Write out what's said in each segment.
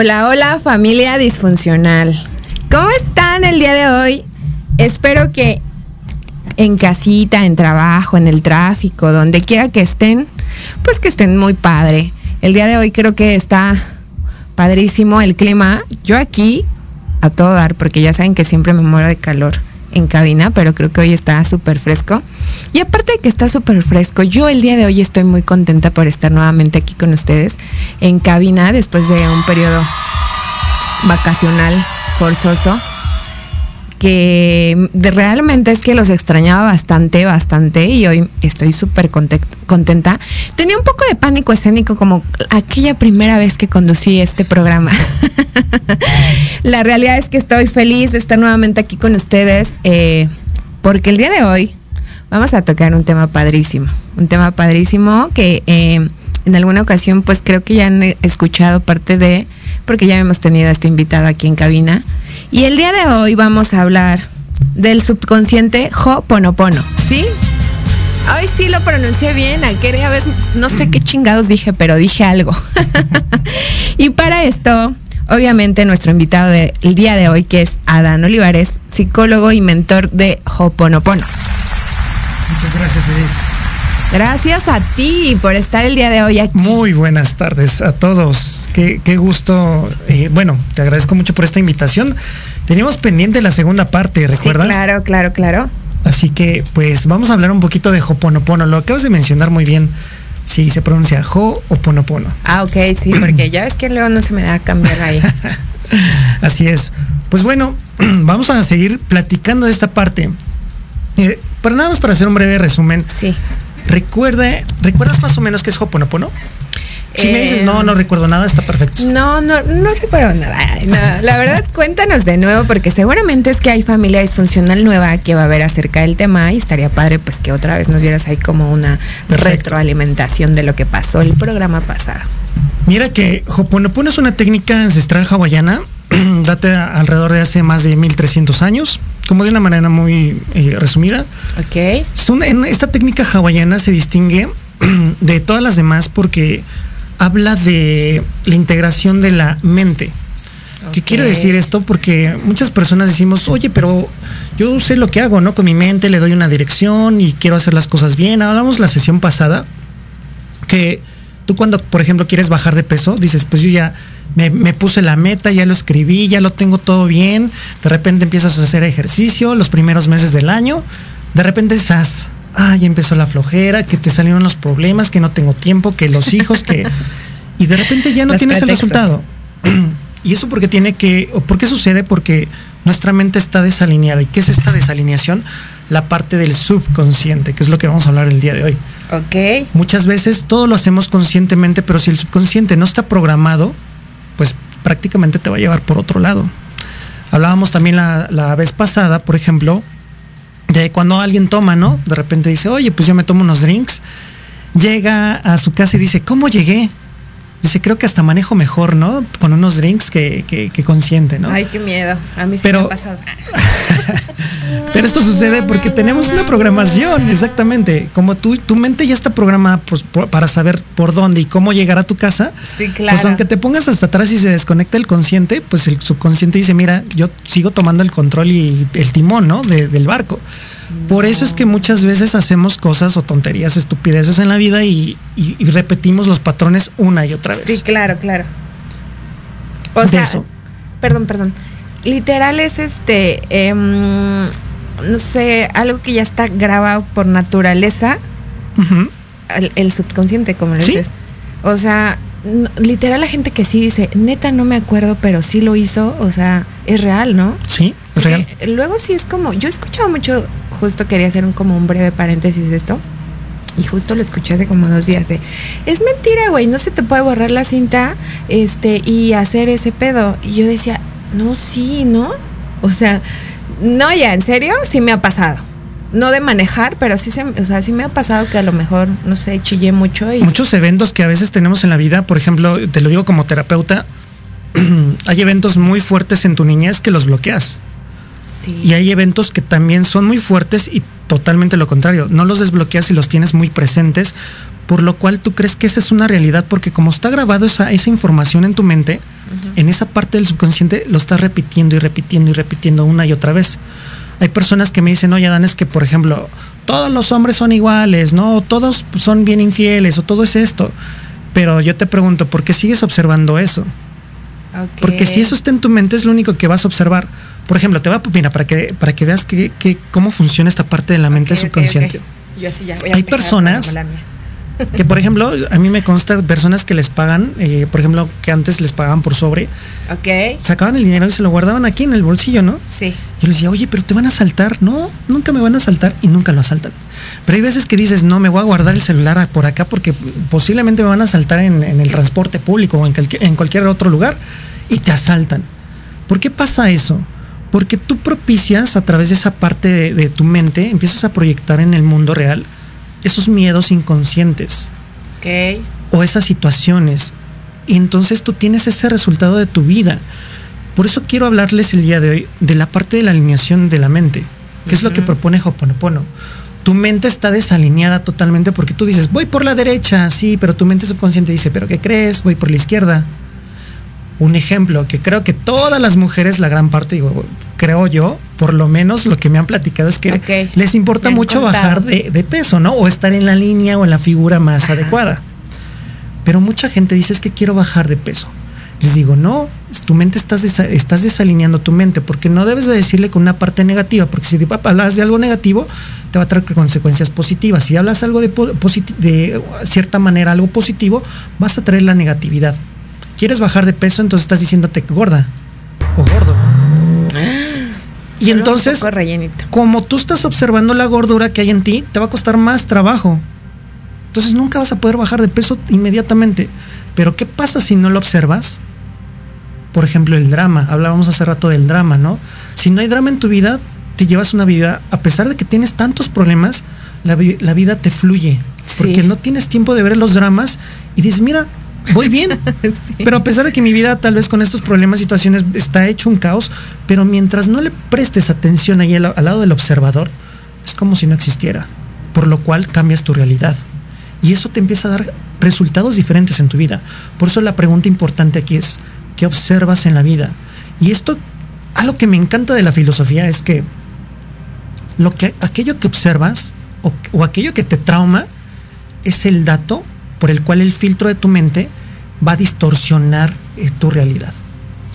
Hola, hola familia disfuncional. ¿Cómo están el día de hoy? Espero que en casita, en trabajo, en el tráfico, donde quiera que estén, pues que estén muy padre. El día de hoy creo que está padrísimo el clima. Yo aquí a todo dar, porque ya saben que siempre me muero de calor en cabina, pero creo que hoy está súper fresco. Y aparte de que está súper fresco, yo el día de hoy estoy muy contenta por estar nuevamente aquí con ustedes en cabina después de un periodo vacacional forzoso que realmente es que los extrañaba bastante, bastante y hoy estoy súper conte- contenta. Tenía un poco de pánico escénico como aquella primera vez que conducí este programa. La realidad es que estoy feliz de estar nuevamente aquí con ustedes eh, porque el día de hoy vamos a tocar un tema padrísimo, un tema padrísimo que eh, en alguna ocasión pues creo que ya han escuchado parte de, porque ya hemos tenido a este invitado aquí en cabina. Y el día de hoy vamos a hablar del subconsciente Ho'oponopono, ¿sí? Hoy sí lo pronuncié bien, aquella vez no sé qué chingados dije, pero dije algo. y para esto, obviamente nuestro invitado del día de hoy, que es Adán Olivares, psicólogo y mentor de Ho'oponopono. Muchas gracias, Edith. Gracias a ti por estar el día de hoy aquí. Muy buenas tardes a todos. Qué, qué gusto. eh, bueno, te agradezco mucho por esta invitación. Teníamos pendiente la segunda parte, ¿recuerdas? Sí, claro, claro, claro. Así que, pues, vamos a hablar un poquito de Hoponopono. Lo acabas de mencionar muy bien. Sí, se pronuncia Ho'oponopono. Ah, ok, sí, porque ya ves que luego no se me da a cambiar ahí. Así es. Pues bueno, vamos a seguir platicando de esta parte. Eh, para nada más para hacer un breve resumen. Sí. Recuerda, ¿recuerdas más o menos qué es Hoponopono? Si me dices no, no recuerdo nada, está perfecto. No, no, no recuerdo nada. No, la verdad, cuéntanos de nuevo, porque seguramente es que hay familia disfuncional nueva que va a ver acerca del tema y estaría padre pues que otra vez nos dieras ahí como una Perfecto. retroalimentación de lo que pasó el programa pasado. Mira que Hoponopono es una técnica ancestral hawaiana, data alrededor de hace más de 1300 años, como de una manera muy eh, resumida. ¿Ok? En esta técnica hawaiana se distingue de todas las demás porque habla de la integración de la mente. ¿Qué quiere decir esto? Porque muchas personas decimos, oye, pero yo sé lo que hago, ¿no? Con mi mente le doy una dirección y quiero hacer las cosas bien. Hablamos la sesión pasada que tú cuando, por ejemplo, quieres bajar de peso, dices, pues yo ya me, me puse la meta, ya lo escribí, ya lo tengo todo bien. De repente empiezas a hacer ejercicio los primeros meses del año. De repente estás, ah, ya empezó la flojera, que te salieron los problemas, que no tengo tiempo, que los hijos, que... Y de repente ya no Los tienes el resultado. Y eso porque tiene que, o ¿por qué sucede? Porque nuestra mente está desalineada. ¿Y qué es esta desalineación? La parte del subconsciente, que es lo que vamos a hablar el día de hoy. Ok. Muchas veces todo lo hacemos conscientemente, pero si el subconsciente no está programado, pues prácticamente te va a llevar por otro lado. Hablábamos también la, la vez pasada, por ejemplo, de cuando alguien toma, ¿no? De repente dice, oye, pues yo me tomo unos drinks. Llega a su casa y dice, ¿cómo llegué? Dice, creo que hasta manejo mejor, ¿no? Con unos drinks que, que, que consciente, ¿no? Ay, qué miedo. A mí sí Pero- me ha pasado. Pero esto sucede porque tenemos una programación, exactamente. Como tú, tu mente ya está programada pues, por- para saber por dónde y cómo llegar a tu casa. Sí, claro. Pues aunque te pongas hasta atrás y se desconecta el consciente, pues el subconsciente dice, mira, yo sigo tomando el control y el timón, ¿no? De- del barco. Por eso es que muchas veces hacemos cosas o tonterías, estupideces en la vida y, y- y repetimos los patrones una y otra vez. Sí, claro, claro. O De sea, eso. perdón, perdón. Literal es este, em, no sé, algo que ya está grabado por naturaleza el, el subconsciente, como lo Sí. dices. O sea, literal la gente que sí dice, neta no me acuerdo, pero sí lo hizo, o sea, es real, ¿no? Sí, es real. Porque Luego sí es como, yo he escuchado mucho, justo quería hacer un como un breve paréntesis de esto. Y justo lo escuché hace como dos días de, es mentira, güey, no se te puede borrar la cinta este y hacer ese pedo. Y yo decía, no, sí, ¿no? O sea, no, ya, en serio, sí me ha pasado. No de manejar, pero sí, se, o sea, sí me ha pasado que a lo mejor, no sé, chillé mucho y... Muchos eventos que a veces tenemos en la vida, por ejemplo, te lo digo como terapeuta, hay eventos muy fuertes en tu niñez que los bloqueas. sí. Y hay eventos que también son muy fuertes y totalmente lo contrario. No los desbloqueas y los tienes muy presentes, por lo cual tú crees que esa es una realidad, porque como está grabado esa, esa información en tu mente, en esa parte del subconsciente lo estás repitiendo y repitiendo y repitiendo una y otra vez. Hay personas que me dicen, oye, Dan, es que, por ejemplo, todos los hombres son iguales, ¿no? Todos son bien infieles o todo es esto. Pero yo te pregunto, ¿por qué sigues observando eso? Porque si eso está en tu mente es lo único que vas a observar. Por ejemplo, te voy a mira, para que para que veas que, que- cómo funciona esta parte de la mente subconsciente. Yo así ya voy a Hay personas-. Que por ejemplo, a mí me consta personas que les pagan, eh, por ejemplo, que antes les pagaban por sobre, Ok, sacaban el dinero y se lo guardaban aquí en el bolsillo, ¿no? sí. Yo les decía, oye, pero te van a asaltar. No, nunca me van a asaltar y nunca lo asaltan. Pero hay veces que dices, no, me voy a guardar el celular por acá porque posiblemente me van a asaltar en, en el transporte público o en, cualquier- en cualquier otro lugar y te asaltan. ¿Por qué pasa eso? Porque tú propicias a través de esa parte de, de tu mente, empiezas a proyectar en el mundo real esos miedos inconscientes o esas situaciones. Y entonces tú tienes ese resultado de tu vida. Por eso quiero hablarles el día de hoy de la parte de la alineación de la mente, que es lo que propone Hoponopono. Tu mente está desalineada totalmente porque tú dices, voy por la derecha, sí, pero tu mente subconsciente dice, pero ¿qué crees? Voy por la izquierda. Un ejemplo que creo que todas las mujeres, la gran parte, digo, creo yo, por lo menos lo que me han platicado es que les importa mucho contado. bajar de, de peso, ¿no? O estar en la línea o en la figura más Ajá. adecuada. Pero mucha gente dice es que quiero bajar de peso. Les digo, no, tu mente estás, desa- estás desalineando tu mente, porque no debes de decirle con una parte negativa, porque si te hablas de algo negativo, te va a traer consecuencias positivas. Si hablas algo de cierta manera, algo positivo, vas a traer la negatividad. ¿Quieres bajar de peso? Entonces estás diciéndote gorda o gordo. Y Solo entonces, como tú estás observando la gordura que hay en ti, te va a costar más trabajo. Entonces nunca vas a poder bajar de peso inmediatamente. Pero ¿qué pasa si no lo observas? Por ejemplo, el drama. Hablábamos hace rato del drama, ¿no? Si no hay drama en tu vida, te llevas una vida, a pesar de que tienes tantos problemas, la, vi- la vida te fluye. Porque no tienes tiempo de ver los dramas y dices, mira, voy bien. Sí. Pero a pesar de que mi vida tal vez con estos problemas, situaciones, está hecho un caos, pero mientras no le prestes atención ahí al, al lado del observador, es como si no existiera. Por lo cual cambias tu realidad. Y eso te empieza a dar resultados diferentes en tu vida. Por eso la pregunta importante aquí es, ¿qué observas en la vida? Y esto, algo que me encanta de la filosofía es que lo que aquello que observas o, o aquello que te trauma es el dato por el cual el filtro de tu mente va a distorsionar eh, tu realidad.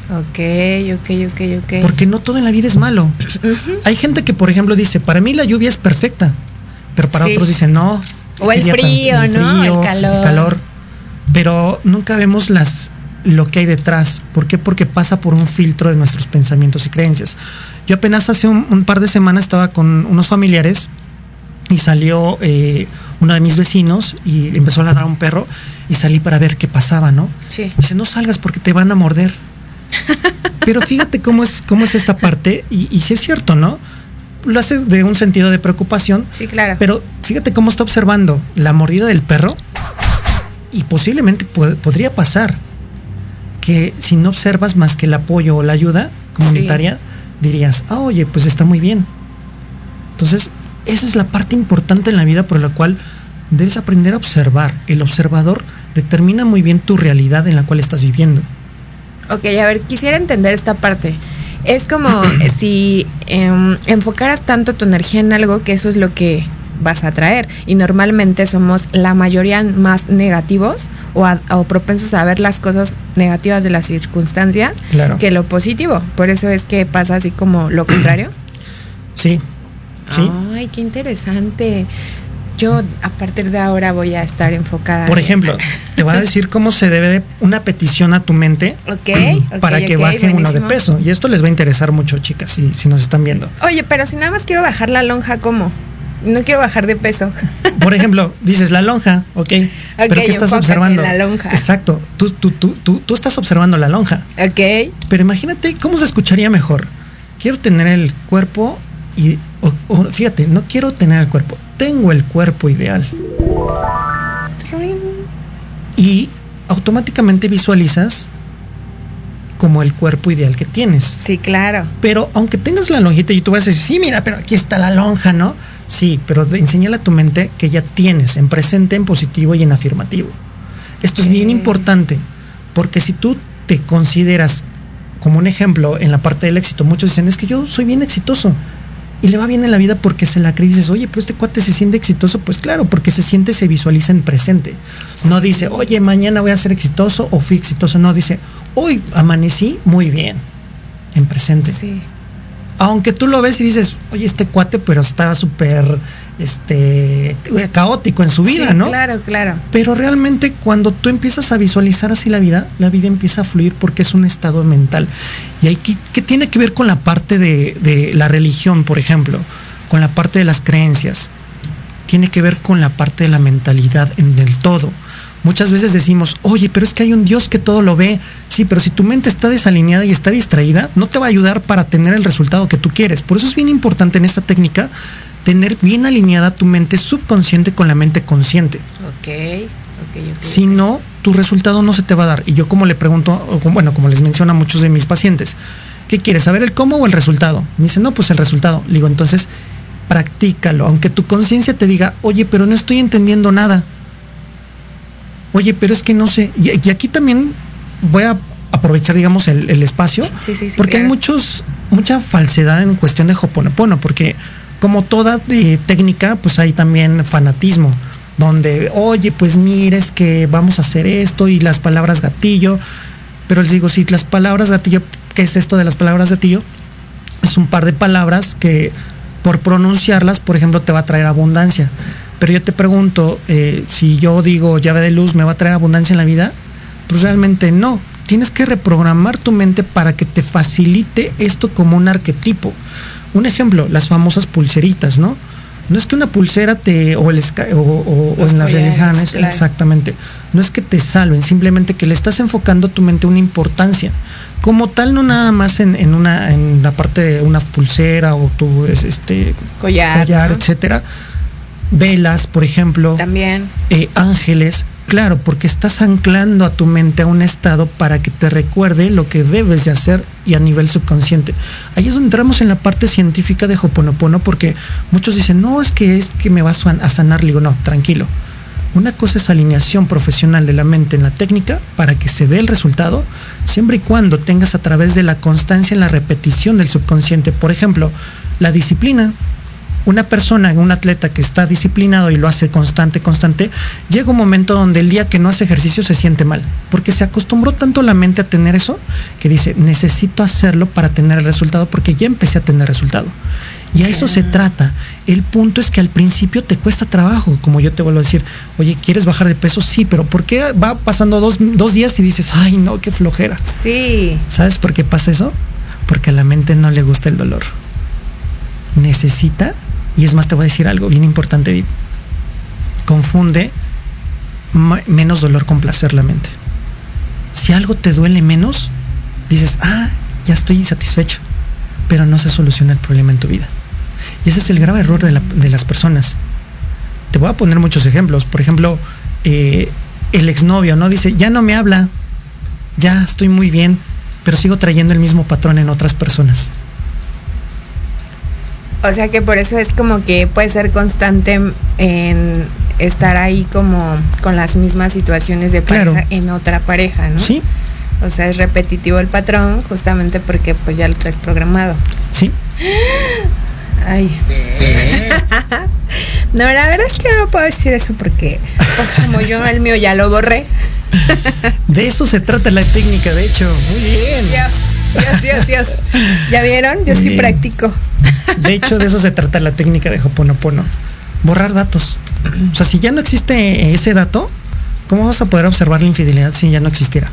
Ok, ok, ok, ok. Porque no todo en la vida es malo. Hay gente que, por ejemplo, dice, para mí la lluvia es perfecta, pero para Sí. otros dicen, no. O el qué día frío, ¿no? El calor. Pero nunca vemos las lo que hay detrás. ¿Por qué? Porque pasa por un filtro de nuestros pensamientos y creencias. Yo apenas hace un, un par de semanas estaba con unos familiares y salió eh, uno de mis vecinos y empezó a ladrar a un perro y salí para ver qué pasaba, ¿no? Sí. Me dice, no salgas porque te van a morder. Pero fíjate cómo es, cómo es esta parte, y, y sí es cierto, ¿no? Lo hace de un sentido de preocupación, Sí, claro. pero fíjate cómo está observando la mordida del perro, y posiblemente podría pasar que si no observas más que el apoyo o la ayuda comunitaria, dirías, ah, oye, pues está muy bien. Entonces, esa es la parte importante en la vida por la cual debes aprender a observar. El observador determina muy bien tu realidad en la cual estás viviendo. Ok, a ver, quisiera entender esta parte. Es como si em, enfocaras tanto tu energía en algo que eso es lo que vas a atraer. Y normalmente somos la mayoría más negativos o, a- o propensos a ver las cosas negativas de las circunstancias Claro. que lo positivo. Por eso es que pasa así como lo contrario. Sí, sí. Ay, qué interesante. Yo a partir de ahora voy a estar enfocada. Por ejemplo, te voy a decir cómo se debe de una petición a tu mente para que baje uno de peso. Y esto les va a interesar mucho, chicas, si, si nos están viendo. Oye, pero si nada más quiero bajar la lonja, ¿cómo? No quiero bajar de peso. Por ejemplo, dices la lonja, ok. pero ¿qué estás observando? la lonja. Exacto. Tú, tú, tú, tú, tú estás observando la lonja. ok. Pero imagínate cómo se escucharía mejor. Quiero tener el cuerpo y. o- o, fíjate, no quiero tener el cuerpo. Tengo el cuerpo ideal. Y automáticamente visualizas como el cuerpo ideal que tienes. Sí, claro. Pero aunque tengas la lonjita y tú vas a decir, sí, mira, pero aquí está la lonja, ¿no? Sí, pero enséñale a tu mente que ya tienes en presente, en positivo y en afirmativo. Esto es bien importante, porque si tú te consideras como un ejemplo en la parte del éxito, muchos dicen, es que yo soy bien exitoso. Y le va bien en la vida porque se la cree y dices, oye, pero este cuate se siente exitoso. Pues claro, porque se siente, se visualiza en presente. No dice, oye, mañana voy a ser exitoso o fui exitoso. No, dice, hoy amanecí muy bien. En presente Sí. aunque tú lo ves y dices, oye, este cuate, pero está súper este, caótico en su vida, Sí, ¿no? Claro, claro. Pero realmente cuando tú empiezas a visualizar así la vida, la vida empieza a fluir porque es un estado mental. Y hay que, que tiene que ver con la parte de, de la religión, por ejemplo, con la parte de las creencias. Tiene que ver con la parte de la mentalidad en el todo. Muchas veces decimos, oye, pero es que hay un Dios que todo lo ve. Sí, pero si tu mente está desalineada y está distraída, no te va a ayudar para tener el resultado que tú quieres. Por eso es bien importante en esta técnica tener bien alineada tu mente subconsciente con la mente consciente. Ok, ok, ok. Si no, tu resultado no se te va a dar. Y yo como le pregunto, bueno, como les menciono a muchos de mis pacientes, ¿qué quieres? ¿Saber el cómo o el resultado? Me dicen, no, pues el resultado. Le digo, entonces, practícalo. Aunque tu conciencia te diga, oye, pero no estoy entendiendo nada. Oye, pero es que no sé. Y, y aquí también voy a aprovechar, digamos, el, el espacio. Sí, sí, sí, porque hay muchos, mucha falsedad en cuestión de Hoponopono, porque como toda eh, técnica, pues hay también fanatismo, donde, oye, pues mires que vamos a hacer esto y las palabras gatillo, pero les digo, si las palabras gatillo, ¿qué es esto de las palabras gatillo? Es un par de palabras que por pronunciarlas, por ejemplo, te va a traer abundancia. Pero yo te pregunto, eh, si yo digo llave de luz, ¿me va a traer abundancia en la vida? Pues realmente no. Tienes que reprogramar tu mente para que te facilite esto como un arquetipo. Un ejemplo, las famosas pulseritas, ¿no? No es que una pulsera te, o, el esca- o, o- o Los en las religiones, claro. exactamente, no es que te salven, simplemente que le estás enfocando a tu mente una importancia. Como tal, no nada más en, en una, en la parte de una pulsera o tu es- este Collar, collar, ¿no? etcétera. Velas, por ejemplo También. eh, ángeles, claro, porque estás anclando a tu mente a un estado para que te recuerde lo que debes de hacer y a nivel subconsciente. Ahí es donde entramos en la parte científica de Hoponopono, porque muchos dicen, no, es que es que me va a san- a sanar. Le digo, no, tranquilo. Una cosa es alineación profesional de la mente en la técnica para que se dé el resultado, siempre y cuando tengas a través de la constancia en la repetición del subconsciente. Por ejemplo, la disciplina una persona, un atleta que está disciplinado y lo hace constante, constante, llega un momento donde el día que no hace ejercicio se siente mal, porque se acostumbró tanto la mente a tener eso que dice, necesito hacerlo para tener el resultado, porque ya empecé a tener resultado. Y a eso se trata. El punto es que al principio te cuesta trabajo, como yo te vuelvo a decir, oye, ¿quieres bajar de peso? Sí, pero ¿por qué va pasando dos, dos días y dices, ay, no, qué flojera? Sí. ¿Sabes por qué pasa eso? Porque a la mente no le gusta el dolor. Necesita, y es más, te voy a decir algo bien importante, Edith. Confunde menos dolor con placer la mente. Si algo te duele menos, dices, ah, ya estoy satisfecho, pero no se soluciona el problema en tu vida. Y ese es el grave error de las personas. Te voy a poner muchos ejemplos. Por ejemplo, eh, el exnovio, ¿no? Dice, ya no me habla, ya estoy muy bien, pero sigo trayendo el mismo patrón en otras personas. O sea que por eso es como que puede ser constante en estar ahí como con las mismas situaciones de Claro. pareja en otra pareja, ¿no? Sí, O sea, es repetitivo el patrón justamente porque pues ya lo traes programado. sí. Ay. no, la verdad es que no puedo decir eso porque pues como yo el mío ya lo borré. De eso se trata la técnica, de hecho. Muy bien. Dios, Dios, Dios, Dios. ¿Ya vieron? Yo Muy sí bien. practico. De hecho, de eso se trata la técnica de Hoponopono. Borrar datos. O sea, si ya no existe ese dato, ¿cómo vas a poder observar la infidelidad si ya no existiera?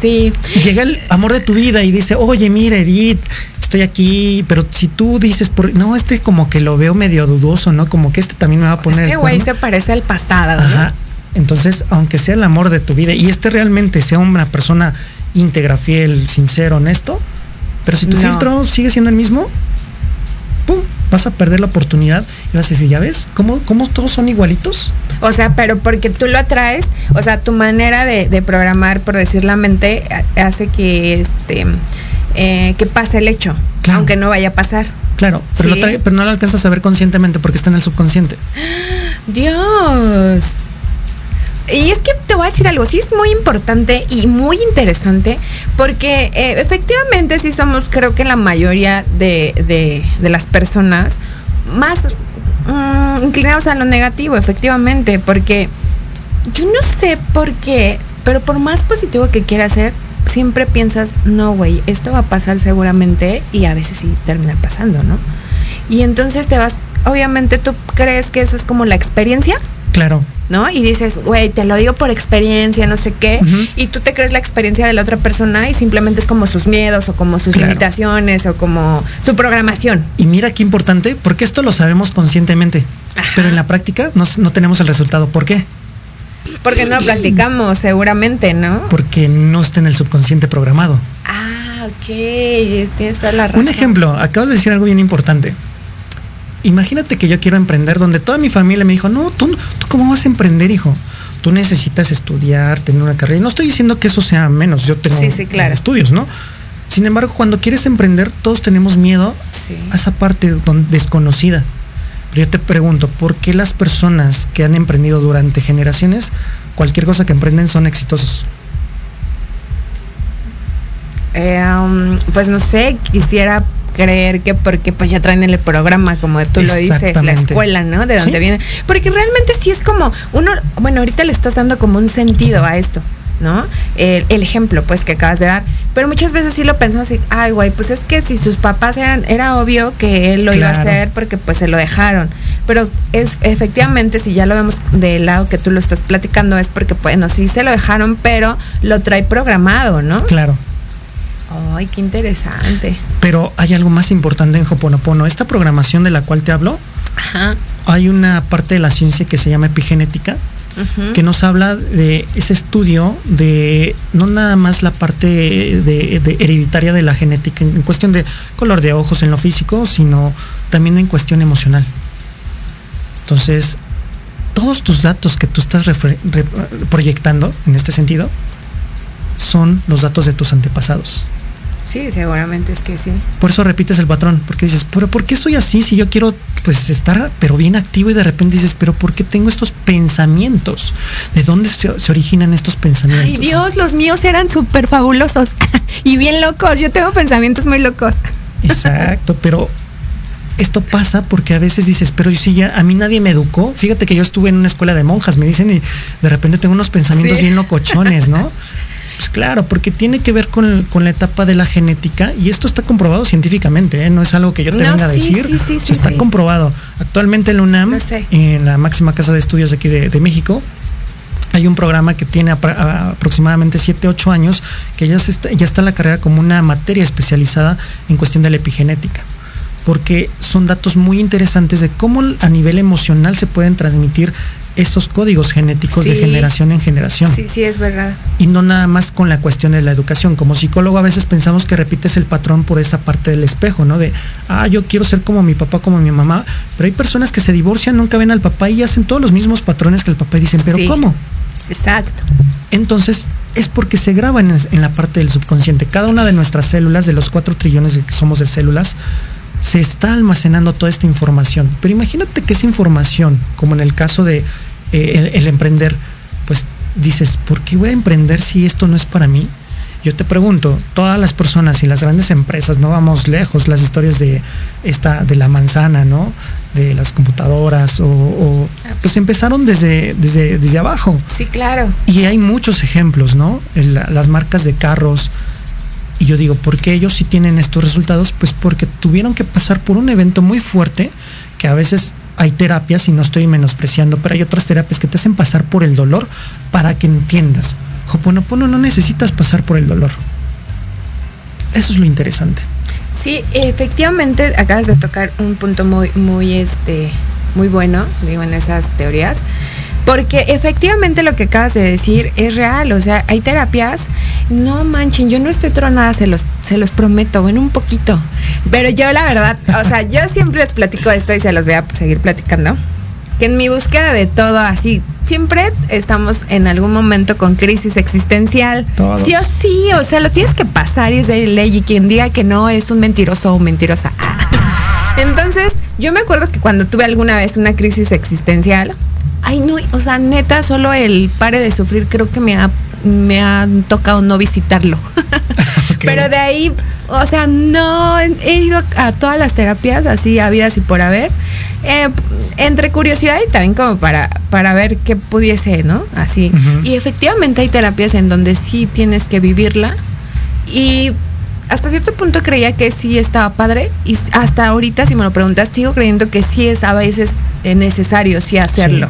Sí. Llega el amor de tu vida y dice, oye, mira, Edith, estoy aquí, pero si tú dices, por, no, este como que lo veo medio dudoso, ¿no? Como que este también me va a poner... Este güey cuerno". se parece al pasado. ¿no? Ajá. Entonces, aunque sea el amor de tu vida y este realmente sea una persona íntegra, fiel, sincero, honesto, pero si tu No. filtro sigue siendo el mismo, ¡pum! Vas a perder la oportunidad y vas a decir, ¿ya ves? ¿Cómo, cómo todos son igualitos? O sea, pero porque tú lo atraes, o sea, tu manera de, de programar, por decir la mente, hace que este eh, que pase el hecho, Claro. aunque no vaya a pasar. Claro, pero, Sí. lo trae- pero no lo alcanzas a ver conscientemente porque está en el subconsciente. Dios. Y es que te voy a decir algo, sí es muy importante y muy interesante, porque eh, efectivamente sí somos, creo que la mayoría de, de- las personas más mm, inclinados a lo negativo, efectivamente, porque yo no sé por qué, pero por más positivo que quieras ser, siempre piensas, no, güey, esto va a pasar seguramente y a veces sí termina pasando, ¿no? Y entonces te vas, obviamente tú crees que eso es como la experiencia, Claro, ¿no? Y dices, güey, te lo digo por experiencia, no sé qué, y tú te crees la experiencia de la otra persona y simplemente es como sus miedos o como sus Claro. limitaciones o como su programación. y mira qué importante, porque esto lo sabemos conscientemente, Ajá. pero en la práctica no, no tenemos el resultado. ¿Por qué? Porque no lo practicamos, seguramente, ¿no? Porque no está en el subconsciente programado. Ah, ok, tienes toda la razón. Un ejemplo, acabas de decir algo bien importante. Imagínate que yo quiero emprender donde toda mi familia me dijo, no, tú, tú cómo vas a emprender, hijo. Tú necesitas estudiar, tener una carrera. Y no estoy diciendo que eso sea menos, yo tengo Sí, sí, claro. estudios, ¿no? Sin embargo, cuando quieres emprender, todos tenemos miedo Sí. a esa parte desconocida. Pero yo te pregunto, ¿por qué las personas que han emprendido durante generaciones, cualquier cosa que emprenden son exitosos? Eh, um, pues no sé, quisiera creer que porque pues ya traen el programa, como tú lo dices, la escuela, ¿no? De donde Sí. viene. Porque realmente sí es como, uno, bueno, ahorita le estás dando como un sentido a esto, ¿no? El, el ejemplo, pues, que acabas de dar. Pero muchas veces sí lo pensamos así, ay, güey, pues es que si sus papás eran, era obvio que él lo iba a hacer porque pues se lo dejaron. Pero es efectivamente, si ya lo vemos del lado que tú lo estás platicando, es porque, bueno, sí se lo dejaron, pero lo trae programado, ¿no? Claro. Ay, qué interesante. Pero hay algo más importante en Hoponopono. Esta programación de la cual te hablo, Ajá. hay una parte de la ciencia que se llama epigenética, que nos habla de ese estudio de no nada más la parte de, de hereditaria de la genética en cuestión de color de ojos en lo físico, sino también en cuestión emocional. Entonces, todos tus datos que tú estás proyectando en este sentido son los datos de tus antepasados. Sí, seguramente es que sí. Por eso repites el patrón, porque dices, pero ¿por qué soy así si yo quiero pues estar pero bien activo y de repente dices, pero ¿por qué tengo estos pensamientos? ¿De dónde se, se originan estos pensamientos? Ay, Dios, los míos eran súper fabulosos y bien locos. Yo tengo pensamientos muy locos. Exacto, pero esto pasa porque a veces dices, pero yo sí ya, a mí nadie me educó. Fíjate que yo estuve en una escuela de monjas, me dicen, y de repente tengo unos pensamientos Sí. bien locochones, ¿no? Pues claro, porque tiene que ver con, con la etapa de la genética y esto está comprobado científicamente, ¿eh? no es algo que yo te No, venga a decir, sí, sí, o sea, sí, está comprobado. Actualmente en la UNAM, en la máxima casa de estudios de aquí de, de México, hay un programa que tiene aproximadamente 7, 8 años, que ya, se está, ya está la carrera como una materia especializada en cuestión de la epigenética. Porque son datos muy interesantes de cómo a nivel emocional se pueden transmitir esos códigos genéticos de generación en generación. Sí, sí, es verdad. Y no nada más con la cuestión de la educación. Como psicólogo a veces pensamos que repites el patrón por esa parte del espejo, ¿no? De, ah, yo quiero ser como mi papá, como mi mamá. Pero hay personas que se divorcian, nunca ven al papá y hacen todos los mismos patrones que el papá y dicen, pero Sí. ¿cómo? Exacto. Entonces es porque se graban en, en la parte del subconsciente. Cada una de nuestras células, de los cuatro trillones que somos de células, se está almacenando toda esta información. Pero imagínate que esa información, como en el caso de eh, el, el emprender, pues dices, ¿por qué voy a emprender si esto no es para mí? Yo te pregunto, todas las personas y las grandes empresas, no vamos lejos, las historias de esta, de la manzana, ¿no? De las computadoras, o, o, pues empezaron desde, desde, desde abajo. Sí, claro. Y hay muchos ejemplos, ¿no? Las marcas de carros. Y yo digo, ¿por qué ellos sí tienen estos resultados? Pues porque tuvieron que pasar por un evento muy fuerte que a veces hay terapias, y no estoy menospreciando, pero hay otras terapias que te hacen pasar por el dolor para que entiendas. Hoponopono no necesitas pasar por el dolor. Eso es lo interesante. Sí, efectivamente acabas de tocar un punto muy, muy, este, muy bueno, digo, en esas teorías. Porque efectivamente lo que acabas de decir es real, o sea, hay terapias, no manchen, yo no estoy tronada, se los, se los prometo, bueno, un poquito. Pero yo la verdad, o sea, yo siempre les platico esto y se los voy a seguir platicando. Que en mi búsqueda de todo así, siempre estamos en algún momento con crisis existencial. Todos. Sí o sí, o sea, lo tienes que pasar y es de ley y quien diga que no es un mentiroso o mentirosa. Entonces, yo me acuerdo que cuando tuve alguna vez una crisis existencial, ay no, o sea, neta, solo el pare de sufrir creo que me ha, me ha tocado no visitarlo. Pero de ahí, o sea, no, he ido a todas las terapias así habidas y por haber, eh, entre curiosidad y también como para, para ver qué pudiese, ¿no? Así. Y efectivamente hay terapias en donde sí tienes que vivirla y hasta cierto punto creía que sí estaba padre y hasta ahorita si me lo preguntas sigo creyendo que sí es a veces necesario sí hacerlo.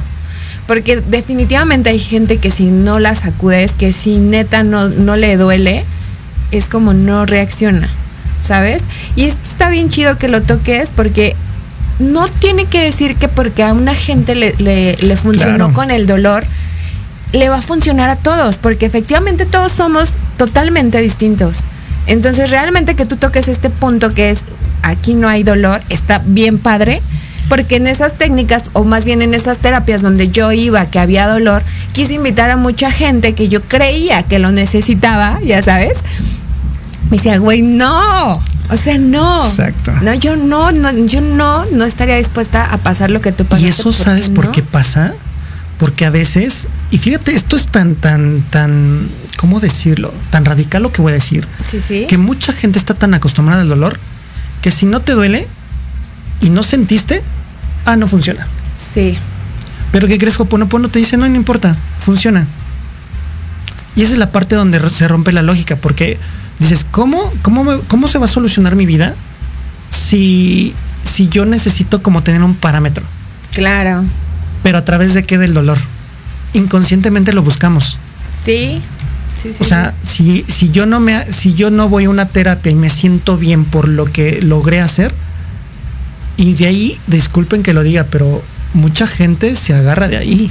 Porque definitivamente hay gente que si no la sacudes, que si neta no, no le duele, es como no reacciona, ¿sabes? Y esto está bien chido que lo toques porque no tiene que decir que porque a una gente le, le- le funcionó Claro. con el dolor, le va a funcionar a todos, porque efectivamente todos somos totalmente distintos. Entonces realmente que tú toques este punto que es aquí no hay dolor, está bien padre, porque en esas técnicas, o más bien en esas terapias donde yo iba, que había dolor, quise invitar a mucha gente que yo creía que lo necesitaba, ya sabes. Me decía, güey, no. O sea, no. Exacto. No, yo no, no, yo no, no estaría dispuesta a pasar lo que tú pasaste. Y eso sabes por no. qué pasa? Porque a veces, y fíjate, esto es tan, tan, tan, ¿cómo decirlo? Tan radical lo que voy a decir. Sí, sí. Que mucha gente está tan acostumbrada al dolor que si no te duele y no sentiste, ah, no funciona. Sí. Pero ¿qué crees? Hoponopono te dice, no, no importa, funciona. Y esa es la parte donde se rompe la lógica, porque dices, ¿cómo, cómo, me- cómo se va a solucionar mi vida si, si yo necesito como tener un parámetro? Claro. Pero a través de qué del dolor. Inconscientemente lo buscamos. Sí. Sí, sí. O sea, si, si yo no me si yo no voy a una terapia y me siento bien por lo que logré hacer, y de ahí, disculpen que lo diga, pero mucha gente se agarra de ahí.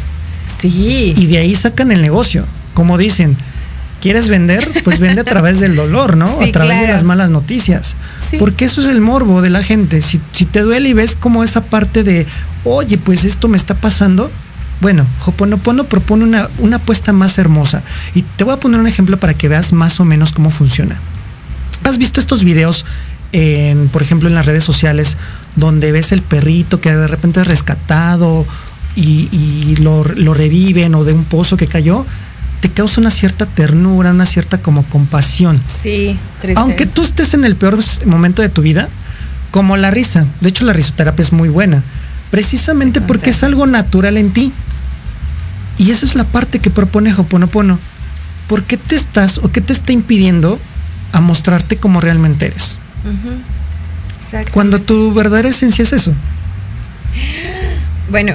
sí. Y de ahí sacan el negocio. Como dicen, ¿quieres vender? Pues vende a través del dolor, ¿no? Sí, a través de las malas noticias. Sí. Porque eso es el morbo de la gente. Si, si te duele y ves como esa parte de, oye, pues esto me está pasando. Bueno, Hoponopono propone una, una apuesta más hermosa. Y te voy a poner un ejemplo para que veas más o menos cómo funciona. ¿Has visto estos videos, en, por ejemplo, en las redes sociales, donde ves el perrito que de repente es rescatado y, y lo, lo reviven o de un pozo que cayó? Te causa una cierta ternura, una cierta como compasión. Sí. tristeza. Aunque tú estés en el peor momento de tu vida, como la risa. De hecho, la risoterapia es muy buena. Precisamente Me porque es algo natural en ti. Y esa es la parte que propone Hoponopono. ¿Por qué te estás o qué te está impidiendo a mostrarte como realmente eres? Cuando tu verdadera esencia es eso. Bueno,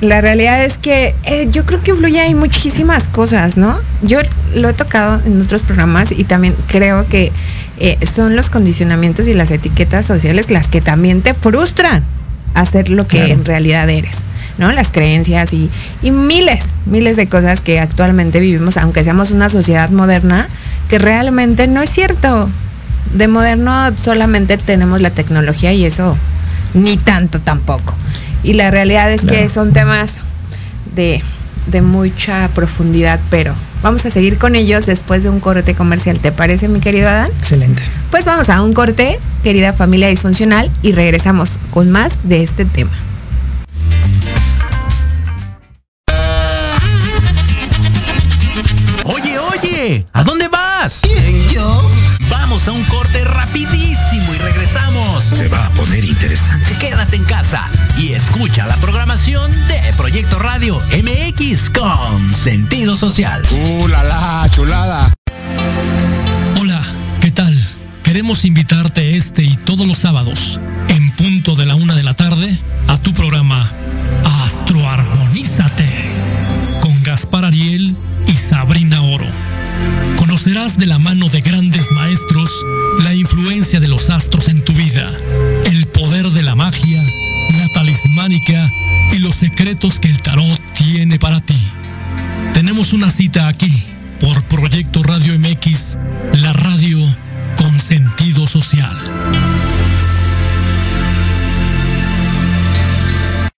la realidad es que eh, yo creo que influye ahí muchísimas cosas, ¿no? Yo lo he tocado en otros programas y también creo que eh, son los condicionamientos y las etiquetas sociales las que también te frustran a ser lo que Claro. en realidad eres, ¿no? Las creencias y, y miles, miles de cosas que actualmente vivimos, aunque seamos una sociedad moderna, que realmente no es cierto. De moderno solamente tenemos la tecnología y eso ni tanto tampoco. Y la realidad es que son temas de, de mucha profundidad, pero vamos a seguir con ellos después de un corte comercial. ¿Te parece, mi querido Adán? Excelente. Pues vamos a un corte, querida familia disfuncional, y regresamos con más de este tema. ¿A dónde vas? ¿Quién, yo? Vamos a un corte rapidísimo y regresamos. Se va a poner interesante. Quédate en casa y escucha la programación de Proyecto Radio MX con sentido social. ¡Uh, la, la, chulada! Hola, ¿qué tal? Queremos invitarte este y todos los sábados en punto de la una de la tarde a tu programa Astroarmonízate astros en tu vida, el poder de la magia, la talismánica y los secretos que el tarot tiene para ti. Tenemos una cita aquí por Proyecto Radio MX, la radio con sentido social.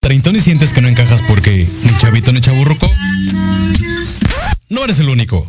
Treintón y sientes que no encajas porque ni chavito ni chaburruco. No eres el único.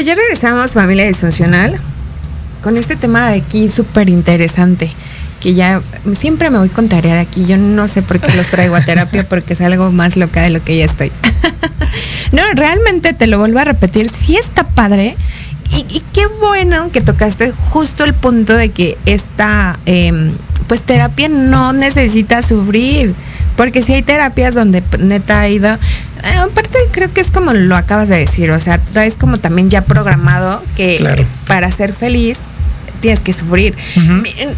Pues ya regresamos, familia disfuncional, con este tema de aquí súper interesante, que ya siempre me voy con tarea de aquí. Yo no sé por qué los traigo a terapia, porque es algo más loca de lo que ya estoy. no, realmente te lo vuelvo a repetir, sí está padre. Y, y qué bueno que tocaste justo el punto de que esta, eh, pues terapia no necesita sufrir. Porque si hay terapias donde neta ha ido, eh, aparte creo que es como lo acabas de decir, o sea, traes como también ya programado que Claro. para ser feliz tienes que sufrir.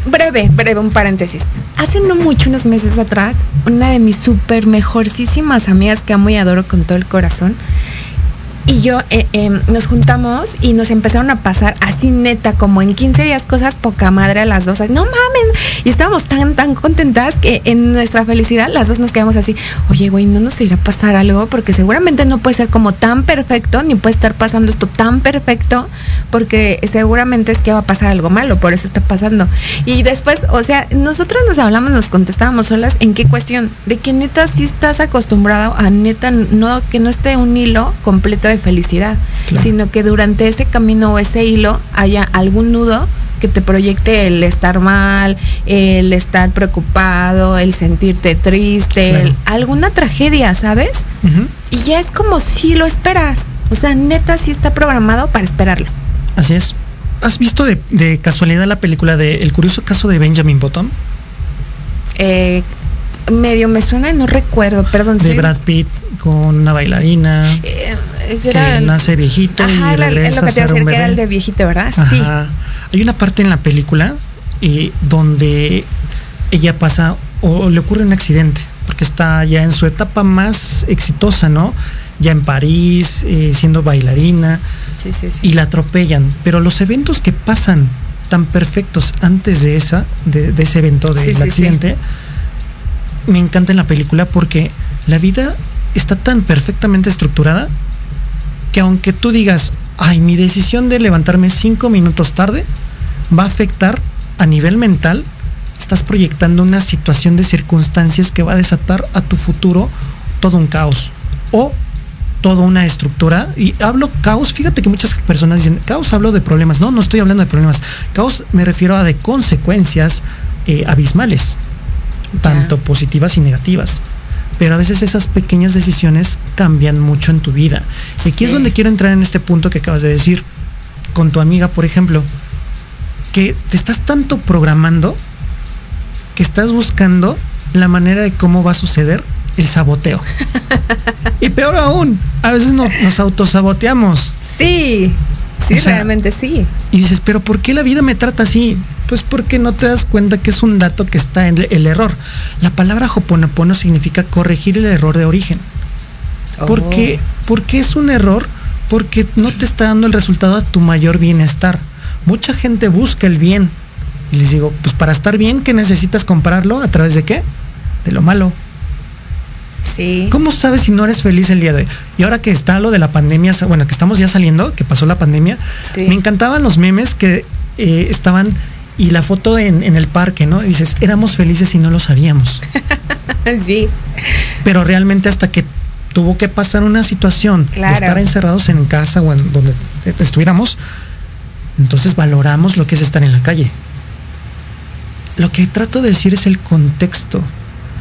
Breve, breve, un paréntesis. Hace no mucho, unos meses atrás, una de mis súper mejorcísimas amigas que amo y adoro con todo el corazón, y yo eh, eh, nos juntamos y nos empezaron a pasar así neta, como en 15 días, cosas poca madre a las dos. no mames. Y estábamos tan, tan contentas que en nuestra felicidad las dos nos quedamos así, oye, güey, no nos irá a pasar algo porque seguramente no puede ser como tan perfecto, ni puede estar pasando esto tan perfecto, porque seguramente es que va a pasar algo malo, por eso está pasando. Y después, o sea, nosotros nos hablamos, nos contestábamos solas, ¿en qué cuestión? De que neta sí estás acostumbrado a neta no, que no esté un hilo completo de felicidad, Claro. sino que durante ese camino o ese hilo haya algún nudo que te proyecte el estar mal, el estar preocupado, el sentirte triste, Claro. el- alguna tragedia, ¿sabes? Y ya es como si lo esperas. O sea, neta sí está programado para esperarlo. Así es. ¿Has visto de, de casualidad la película de El curioso caso de Benjamin Button? Eh, medio me suena no recuerdo, perdón. De sí. Brad Pitt con una bailarina Eh, era el- nace viejito Ajá, y el- es regresa lo que te a decir, que era el de viejito, ¿verdad? Sí. Hay una parte en la película eh, donde ella pasa o le ocurre un accidente, porque está ya en su etapa más exitosa, ¿no? Ya en París, eh, siendo bailarina, Sí, sí, sí. y la atropellan. Pero los eventos que pasan tan perfectos antes de esa, de, de ese evento del accidente, me encanta en la película porque la vida está tan perfectamente estructurada que aunque tú digas, ay, mi decisión de levantarme cinco minutos tarde va a afectar a nivel mental, estás proyectando una situación de circunstancias que va a desatar a tu futuro todo un caos o toda una estructura. Y hablo caos, fíjate que muchas personas dicen, caos hablo de problemas. No, no estoy hablando de problemas. Caos me refiero a de consecuencias eh, abismales. tanto positivas y negativas. Pero a veces esas pequeñas decisiones cambian mucho en tu vida. Y aquí es donde quiero entrar en este punto que acabas de decir, con tu amiga, por ejemplo, que te estás tanto programando que estás buscando la manera de cómo va a suceder el saboteo. y peor aún, a veces nos, nos autosaboteamos. Sí, sí, O sea, realmente sí. Y dices, pero ¿por qué la vida me trata así? Pues porque no te das cuenta que es un dato que está en el error. La palabra hoponopono significa corregir el error de origen. ¿Por qué? Porque es un error porque no te está dando el resultado a tu mayor bienestar. Mucha gente busca el bien. Y les digo, pues para estar bien, ¿qué necesitas comprarlo? ¿A través de qué? De lo malo. Sí. ¿Cómo sabes si no eres feliz el día de hoy? Y ahora que está lo de la pandemia, bueno, que estamos ya saliendo, que pasó la pandemia, Sí. me encantaban los memes que eh, estaban y la foto en, en el parque, ¿no? Y dices, éramos felices y no lo sabíamos. sí. Pero realmente hasta que tuvo que pasar una situación Claro. de estar encerrados en casa o en donde estuviéramos, entonces valoramos lo que es estar en la calle. Lo que trato de decir es el contexto.